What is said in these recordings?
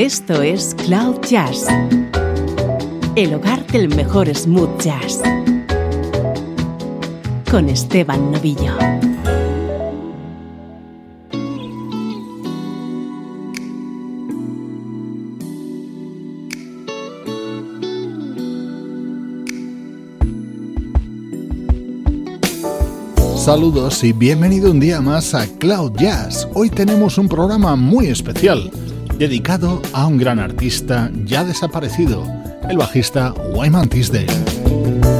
Esto es Cloud Jazz, el hogar del mejor smooth jazz, con Esteban Novillo. Saludos y bienvenido un día más a Cloud Jazz. Hoy tenemos un programa muy especial dedicado a un gran artista ya desaparecido, el bajista Wyman Tisdale.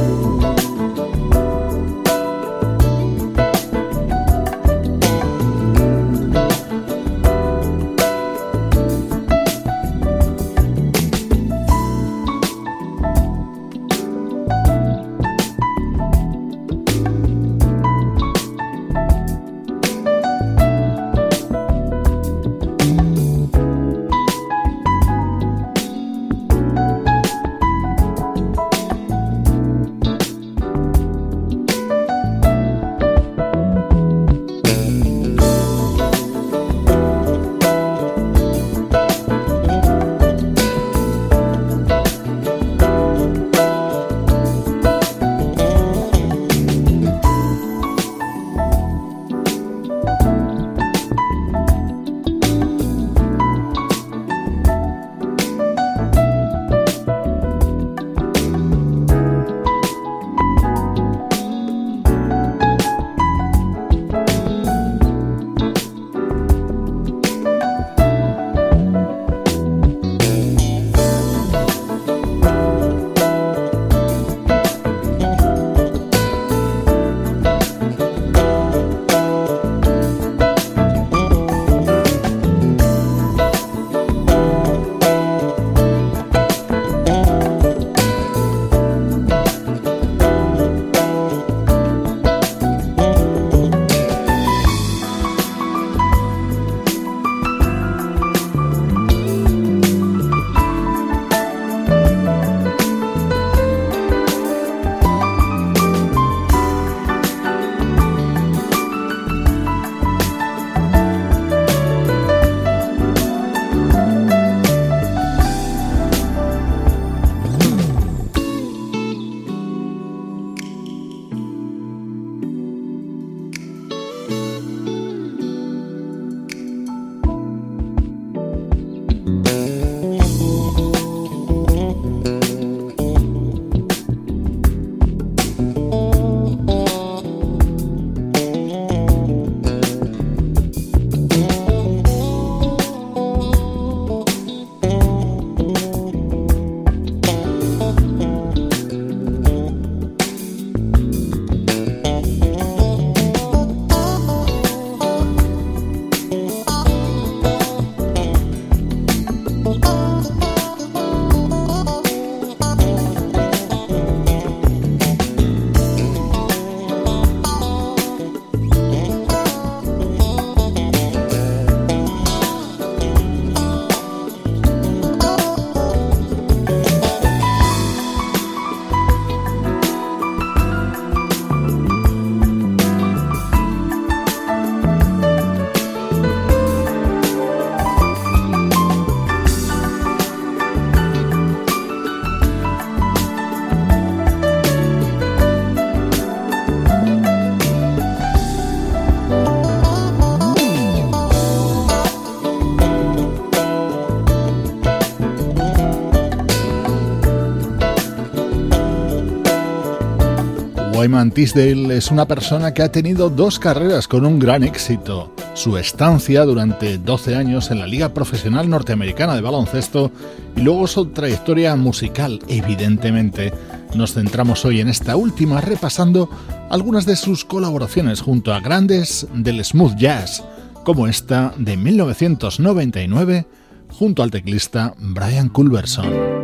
Tisdale es una persona que ha tenido dos carreras con un gran éxito. Su estancia durante 12 años en la Liga Profesional Norteamericana de Baloncesto y luego su trayectoria musical. Evidentemente, nos centramos hoy en esta última repasando algunas de sus colaboraciones junto a grandes del smooth jazz, como esta de 1999 junto al teclista Brian Culberson.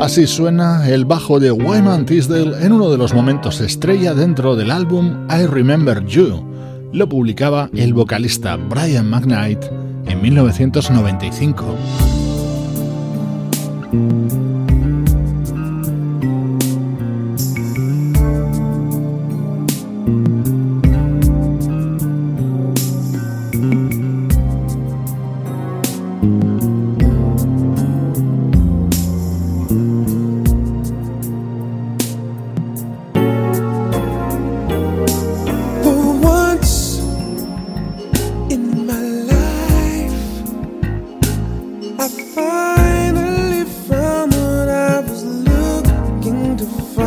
Así suena el bajo de Wyman Tisdale en uno de los momentos estrella dentro del álbum I Remember You. Lo publicaba el vocalista Brian McKnight en 1995. if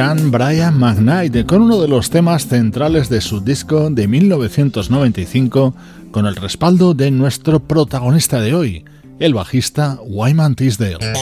Brian McKnight con uno de los temas centrales de su disco de 1995 con el respaldo de nuestro protagonista de hoy, el bajista Wyman Tisdale.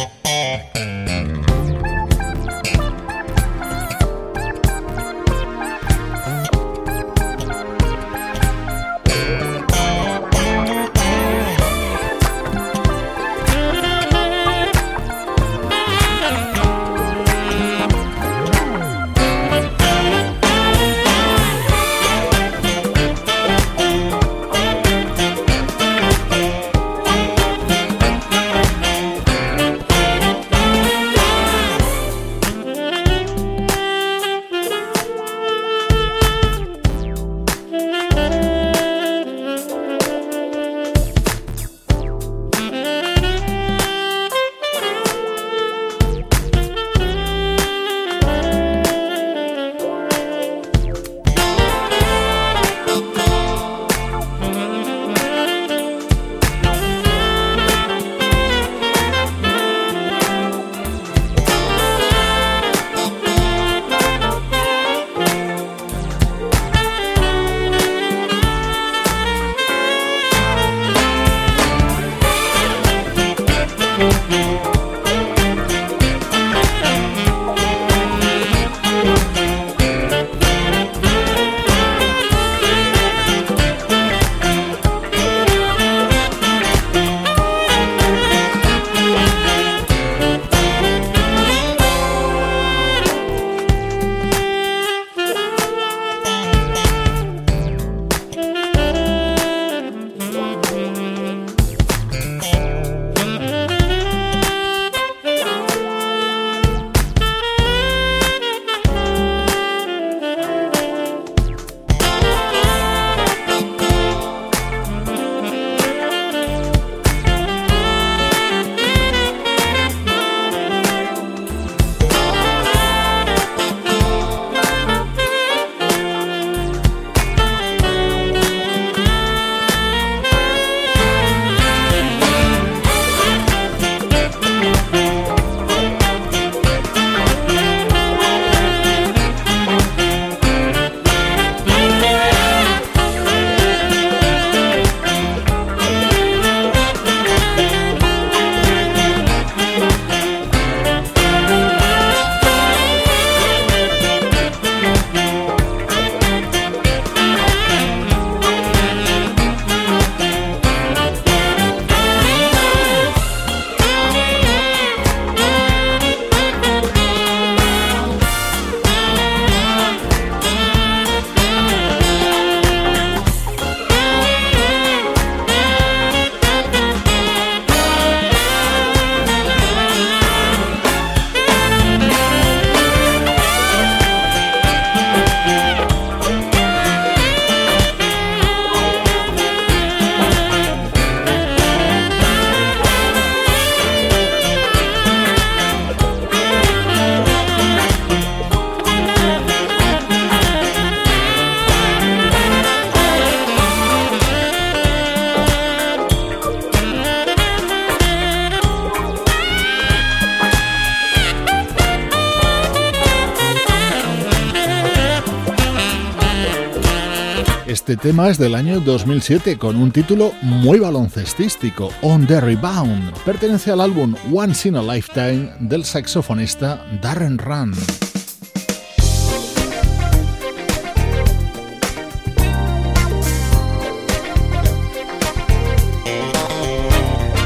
Este tema es del año 2007 con un título muy baloncestístico, On the Rebound. Pertenece al álbum Once in a Lifetime del saxofonista Darren Run.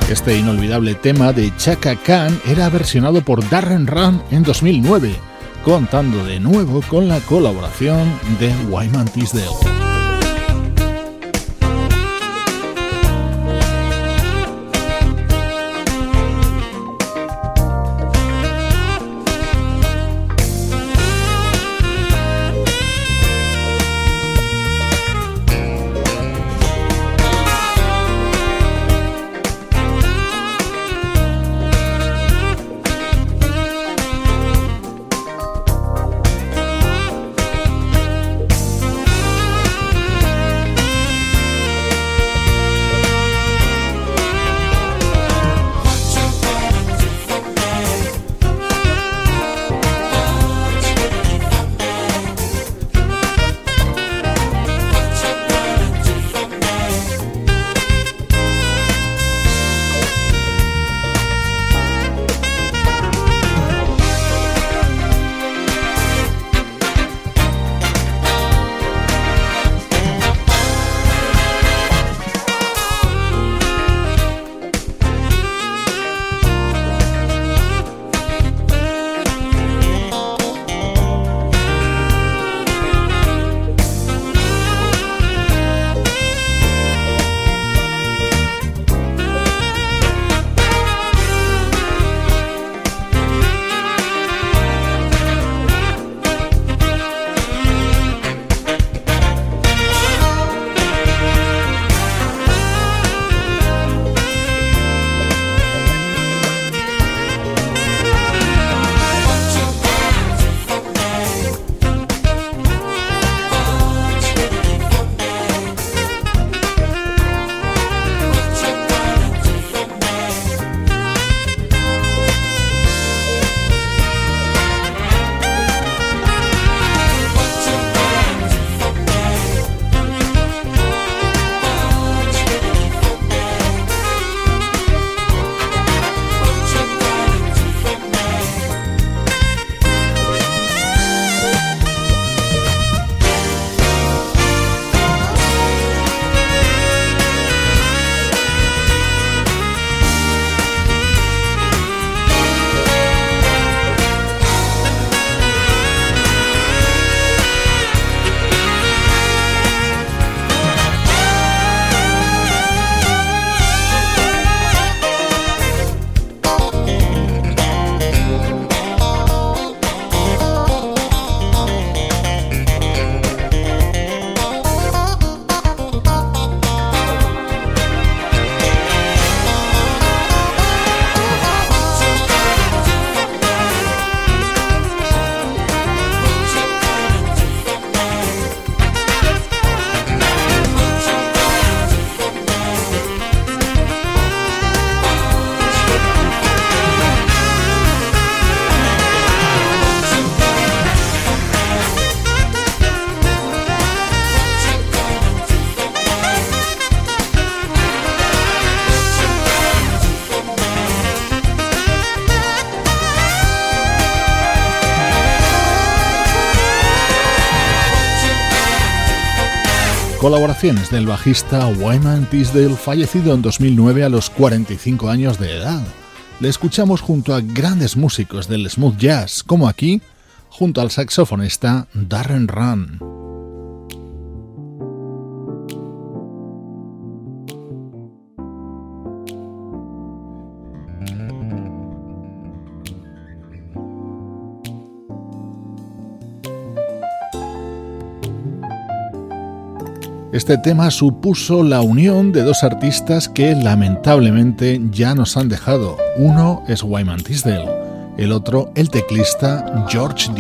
Este inolvidable tema de Chaka Khan era versionado por Darren Run en 2009, contando de nuevo con la colaboración de Wyman Tisdale. Colaboraciones del bajista Wyman Tisdale, fallecido en 2009 a los 45 años de edad. Le escuchamos junto a grandes músicos del smooth jazz, como aquí, junto al saxofonista Darren Run. Este tema supuso la unión de dos artistas que lamentablemente ya nos han dejado. Uno es Wyman Tisdale, el otro el teclista George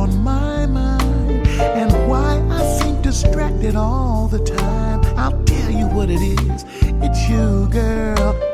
on my mind and why I seem distracted all the time. I'll tell you what it is. It's you, girl.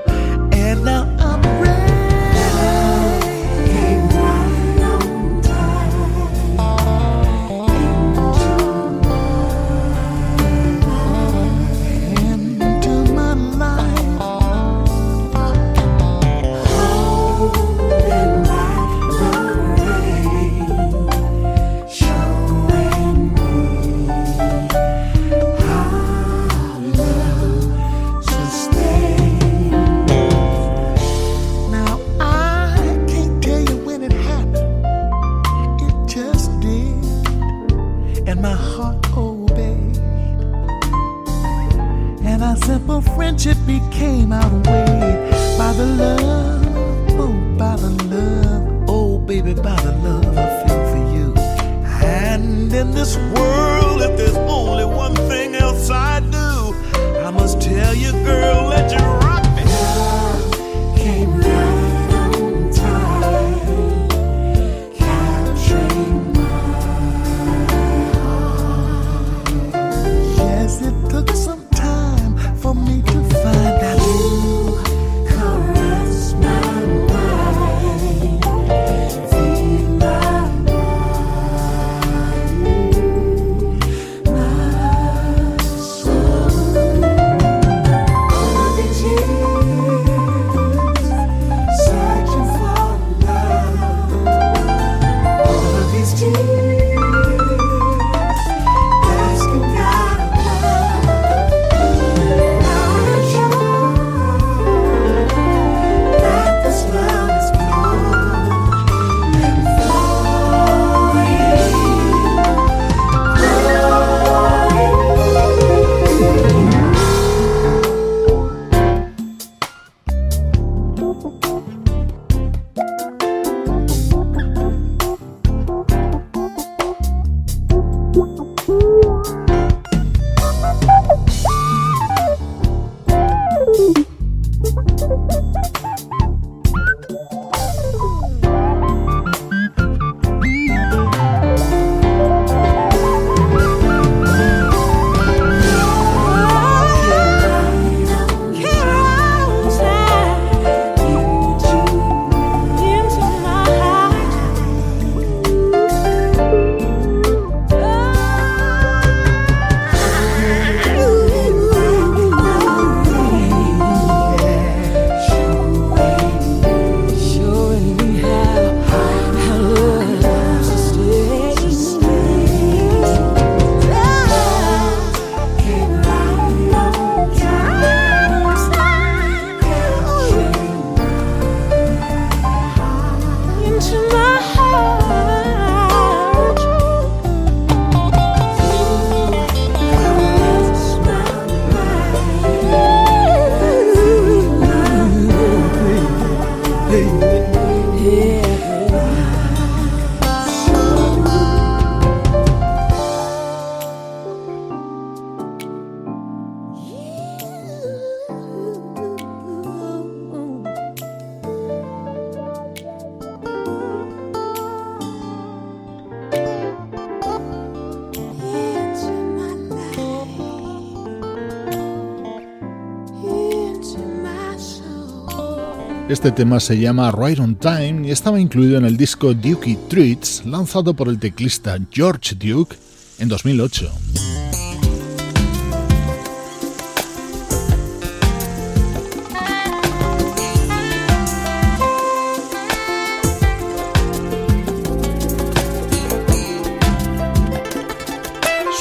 Este tema se llama Right on Time y estaba incluido en el disco Dukey Treats lanzado por el teclista George Duke en 2008.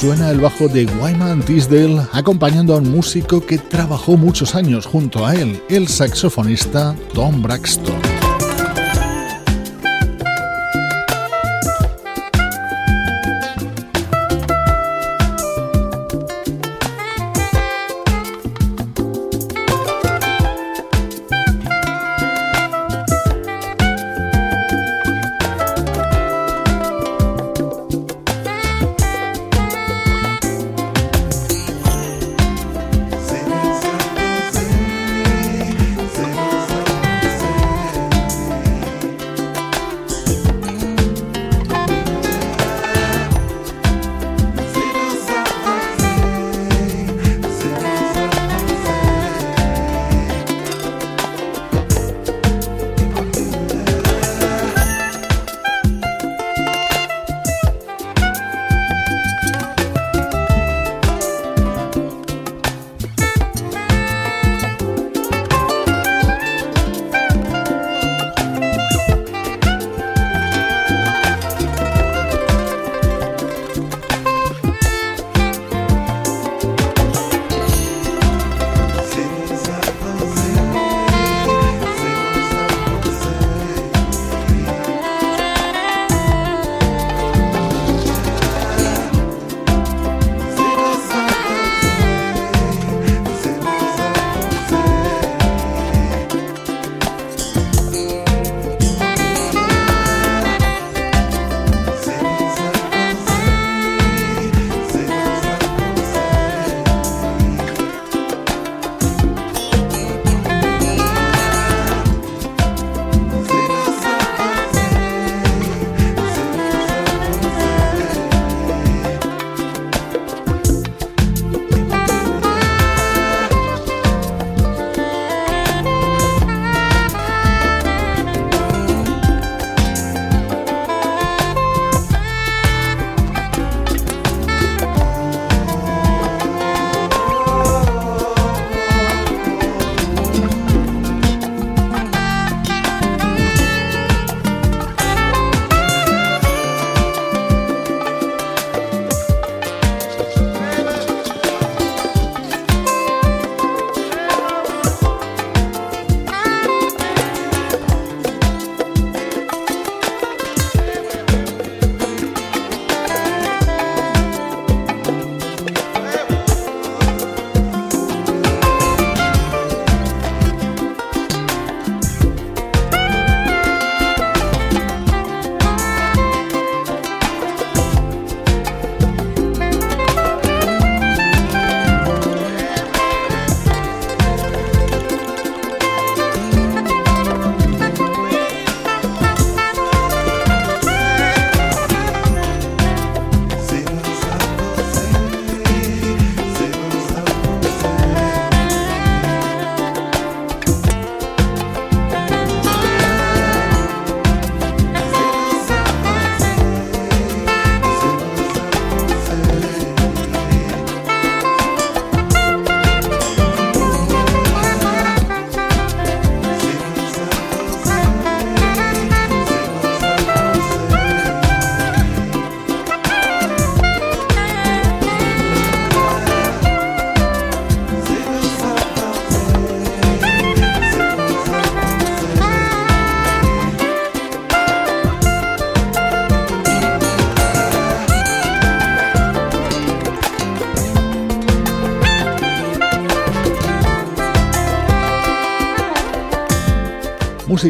Suena el bajo de Wyman Tisdale acompañando a un músico que trabajó muchos años junto a él, el saxofonista Tom Braxton.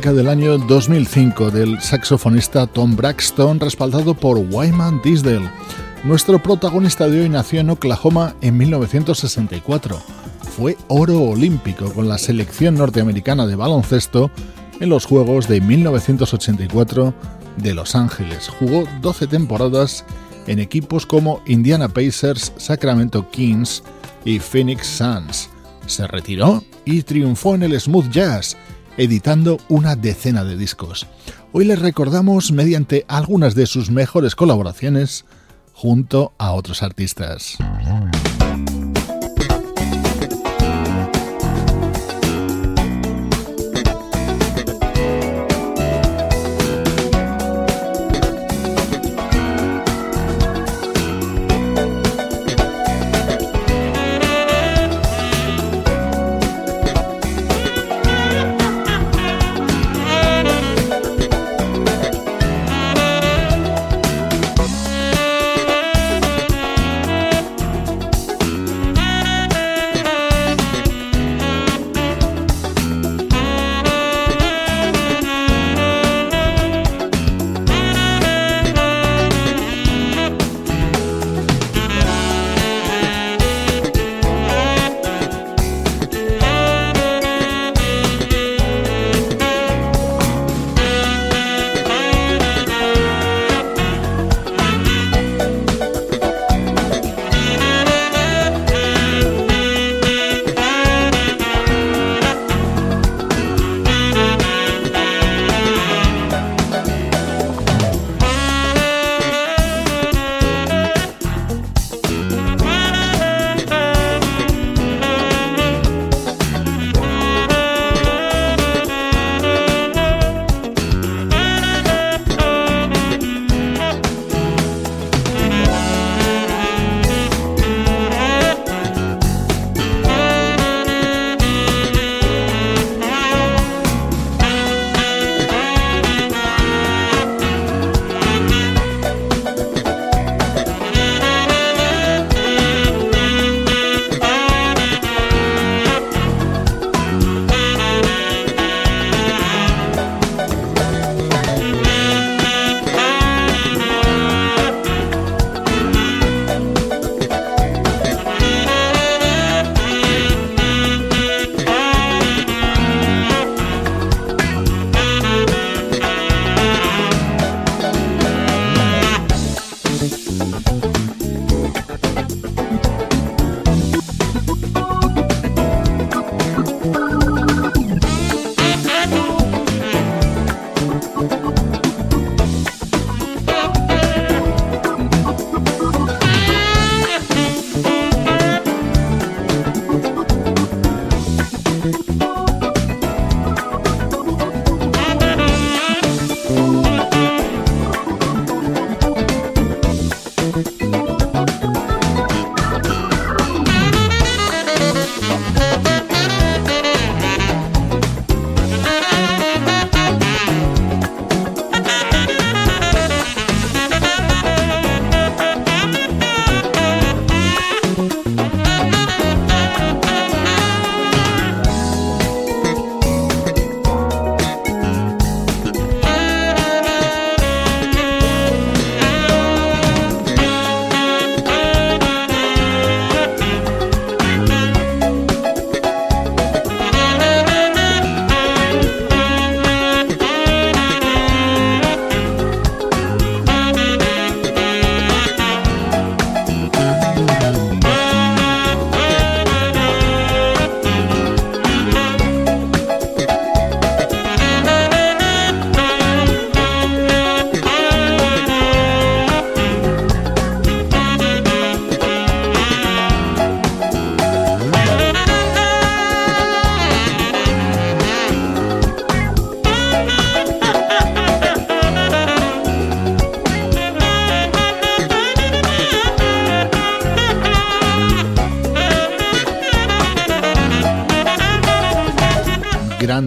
Del año 2005 del saxofonista Tom Braxton respaldado por Wyman Tisdale. Nuestro protagonista de hoy nació en Oklahoma en 1964. Fue oro olímpico con la selección norteamericana de baloncesto en los Juegos de 1984 de Los Ángeles. Jugó 12 temporadas en equipos como Indiana Pacers, Sacramento Kings y Phoenix Suns. Se retiró y triunfó en el smooth jazz, editando una decena de discos. Hoy les recordamos mediante algunas de sus mejores colaboraciones junto a otros artistas.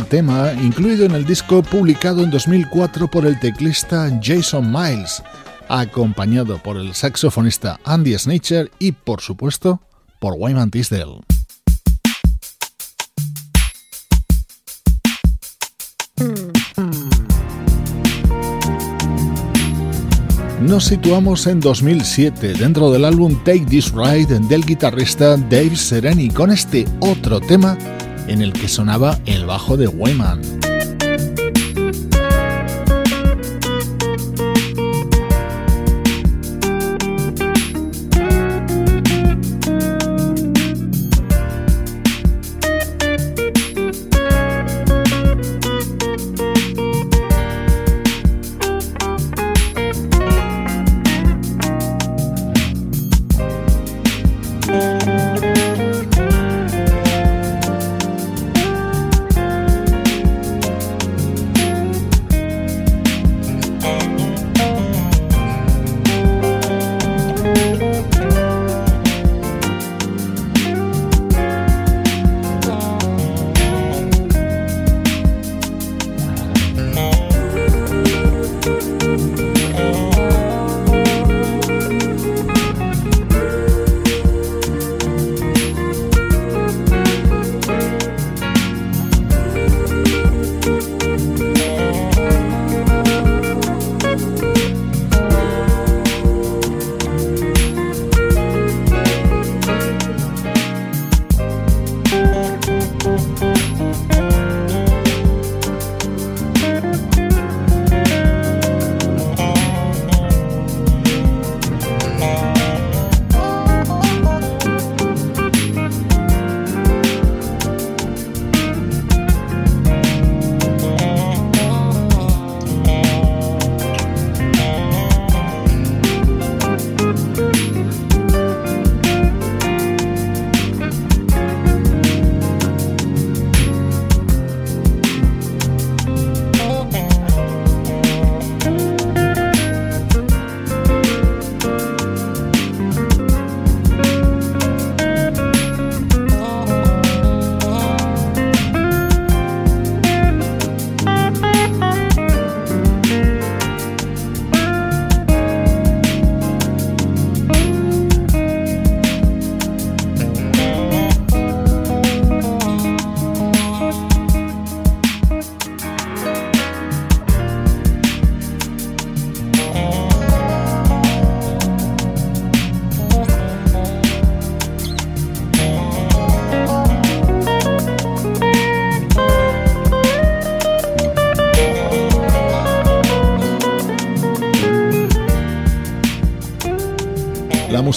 tema incluido en el disco publicado en 2004 por el teclista Jason Miles, acompañado por el saxofonista Andy Snatcher y, por supuesto, por Wyman Tisdale. Nos situamos en 2007 dentro del álbum Take This Ride del guitarrista Dave Sereni con este otro tema en el que sonaba el bajo de Wayman.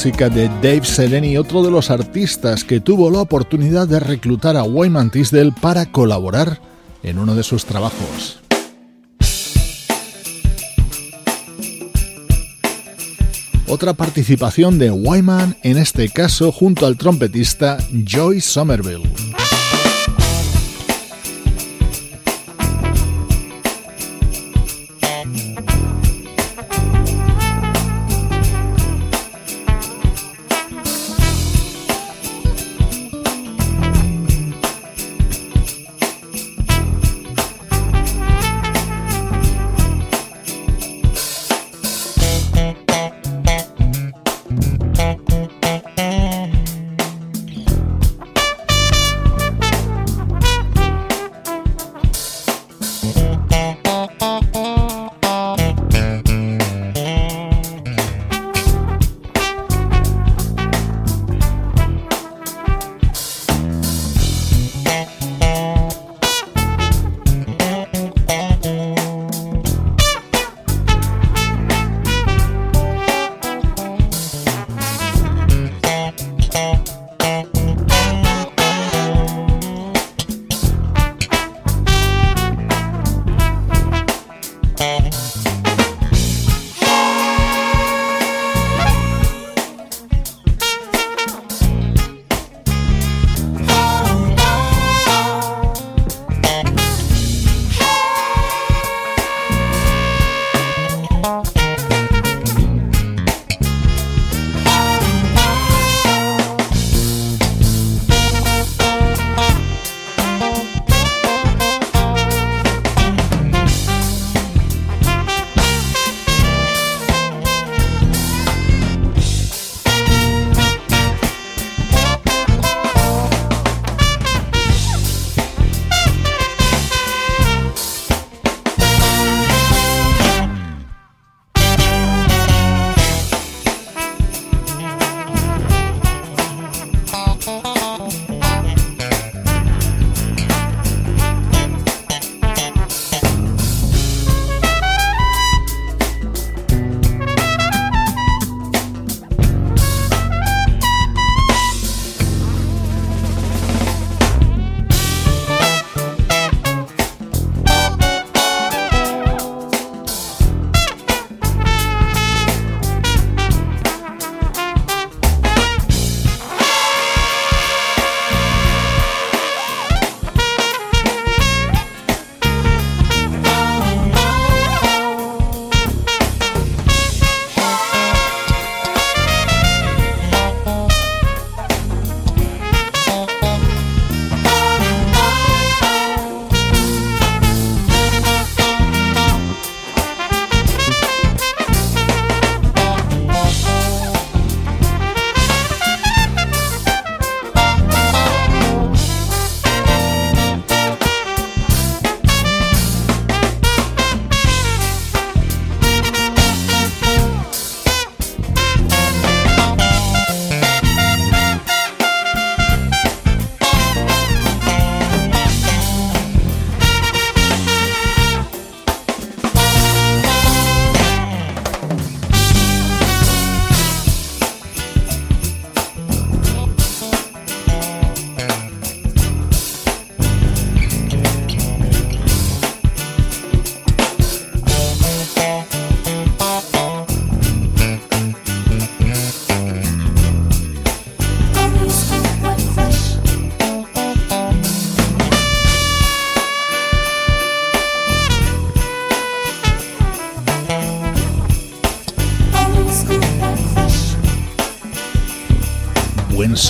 De Dave Seleni, otro de los artistas que tuvo la oportunidad de reclutar a Wyman Tisdale para colaborar en uno de sus trabajos. Otra participación de Wyman, en este caso junto al trompetista Joy Somerville.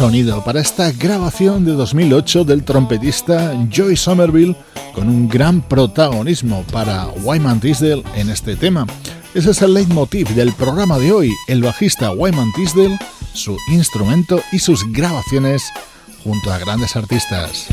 Sonido para esta grabación de 2008 del trompetista Joy Somerville con un gran protagonismo para Wyman Tisdale en este tema. Ese es el leitmotiv del programa de hoy, el bajista Wyman Tisdale, su instrumento y sus grabaciones junto a grandes artistas.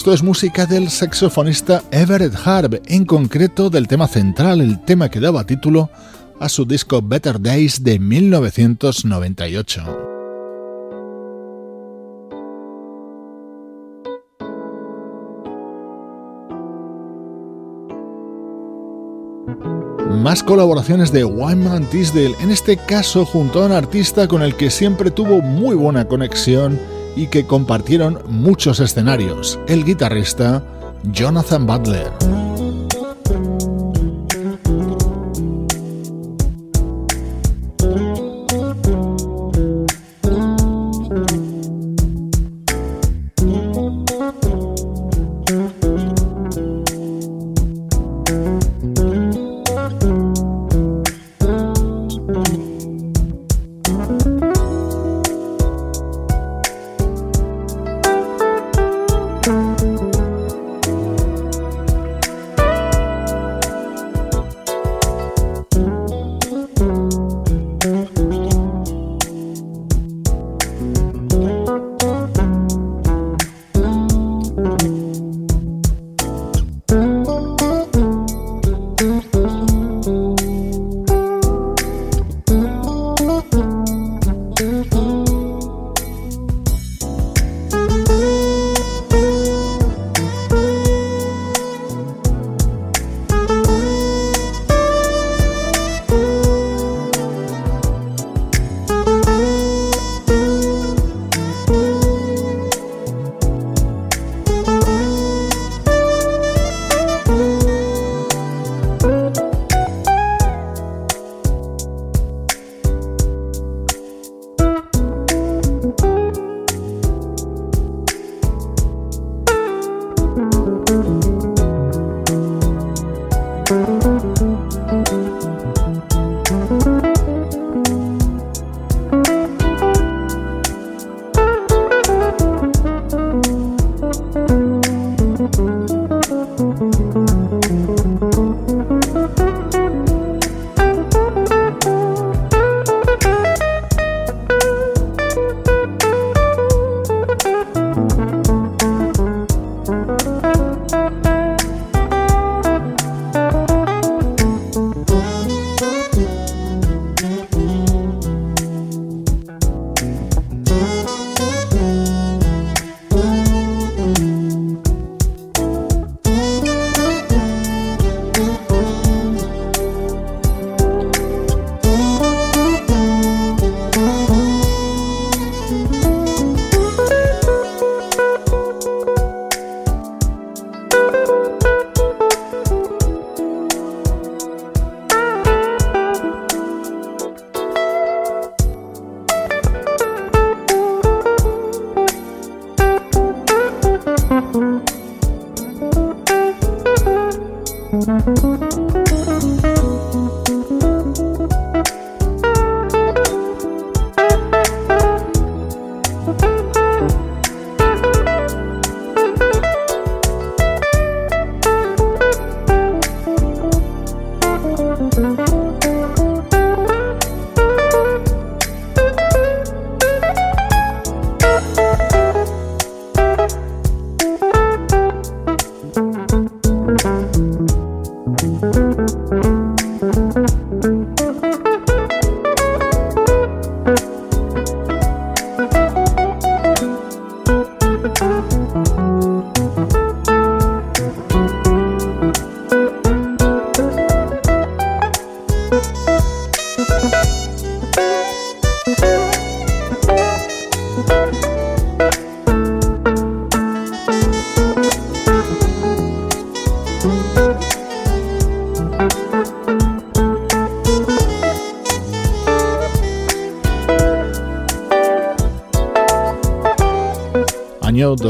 Esto es música del saxofonista Everett Harb, en concreto del tema central, el tema que daba título a su disco Better Days de 1998. Más colaboraciones de Wyman Tisdale, en este caso junto a un artista con el que siempre tuvo muy buena conexión y que compartieron muchos escenarios, el guitarrista Jonathan Butler.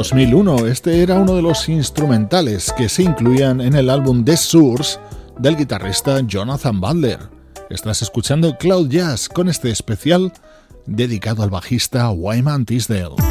2001, este era uno de los instrumentales que se incluían en el álbum The Source del guitarrista Jonathan Butler. Estás escuchando Cloud Jazz con este especial dedicado al bajista Wyman Tisdale.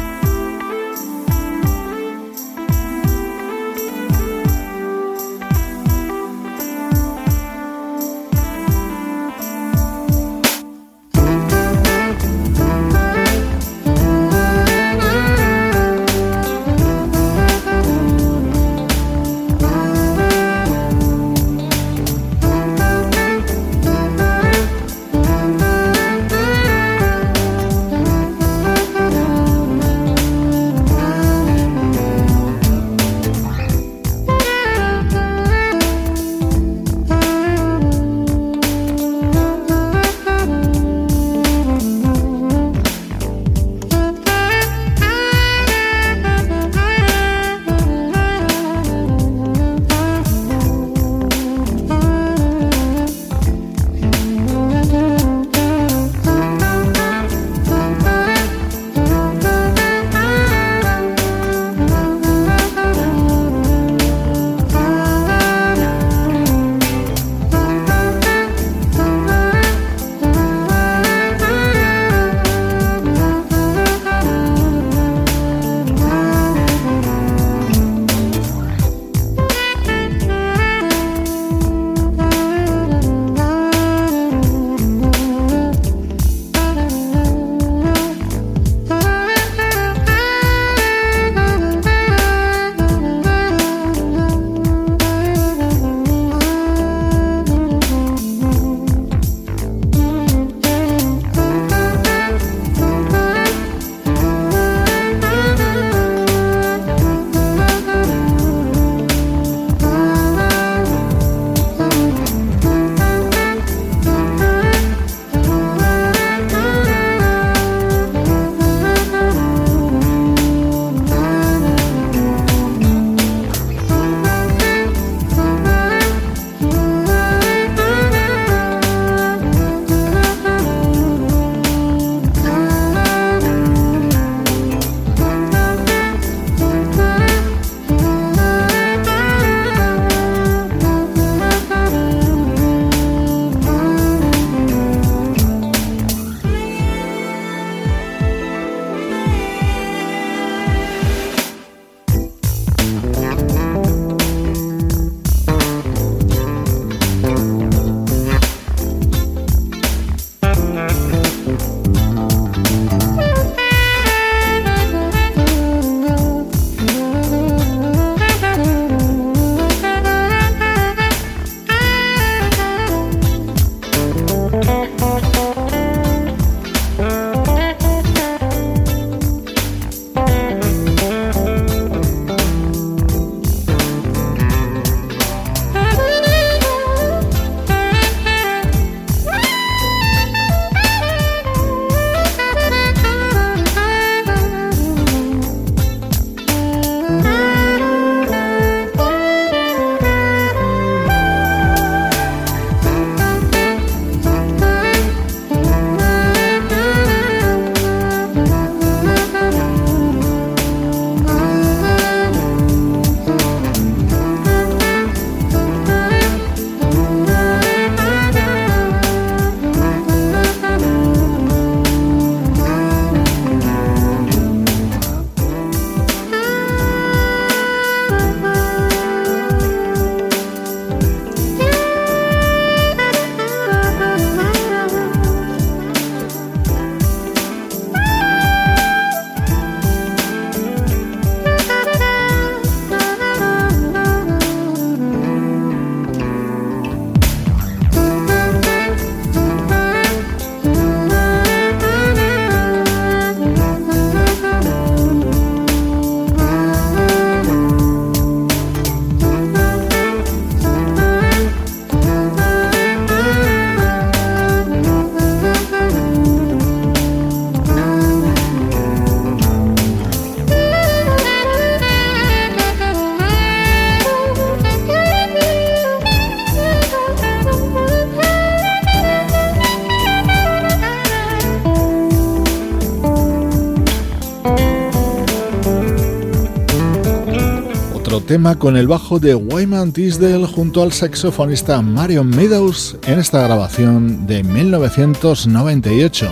Con el bajo de Wyman Tisdale junto al saxofonista Marion Meadows en esta grabación de 1998.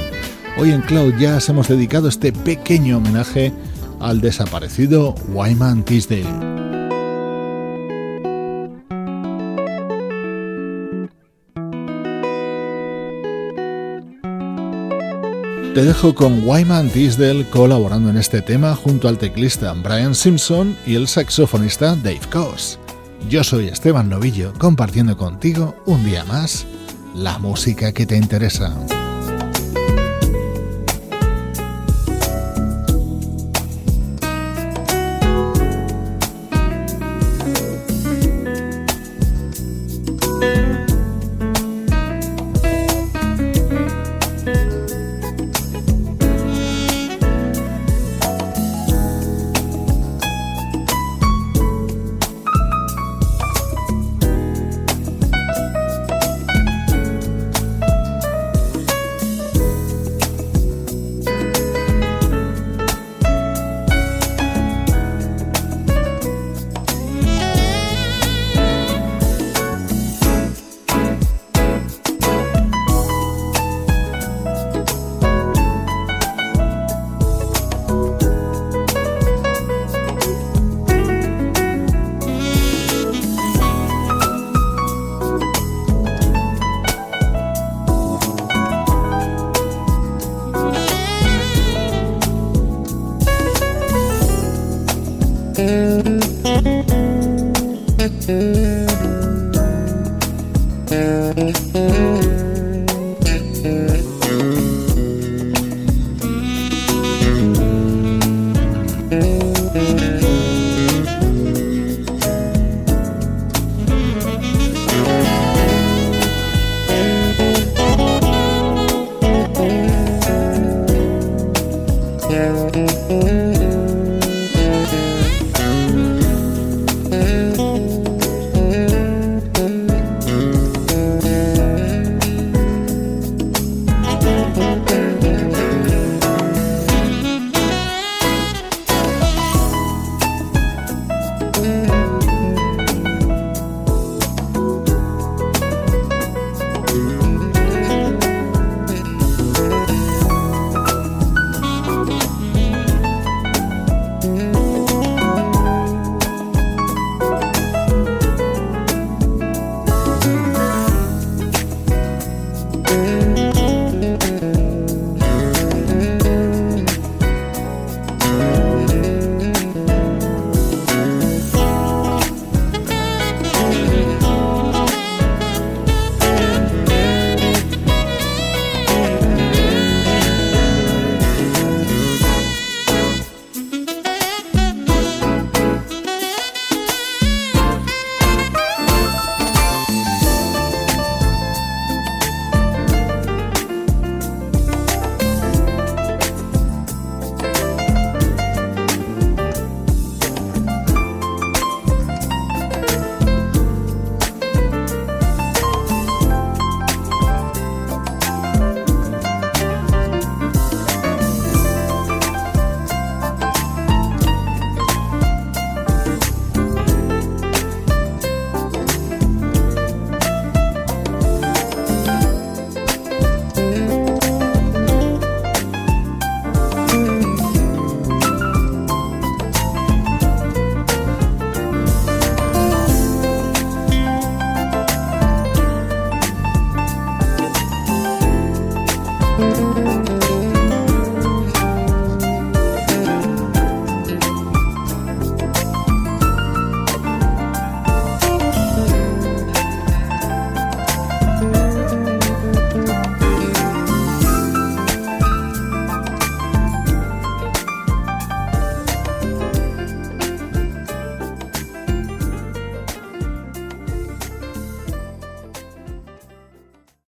Hoy en Cloud Jazz hemos dedicado este pequeño homenaje al desaparecido Wyman Tisdale. Te dejo con Wyman Tisdale colaborando en este tema junto al teclista Brian Simpson y el saxofonista Dave Coase. Yo soy Esteban Novillo compartiendo contigo un día más la música que te interesa.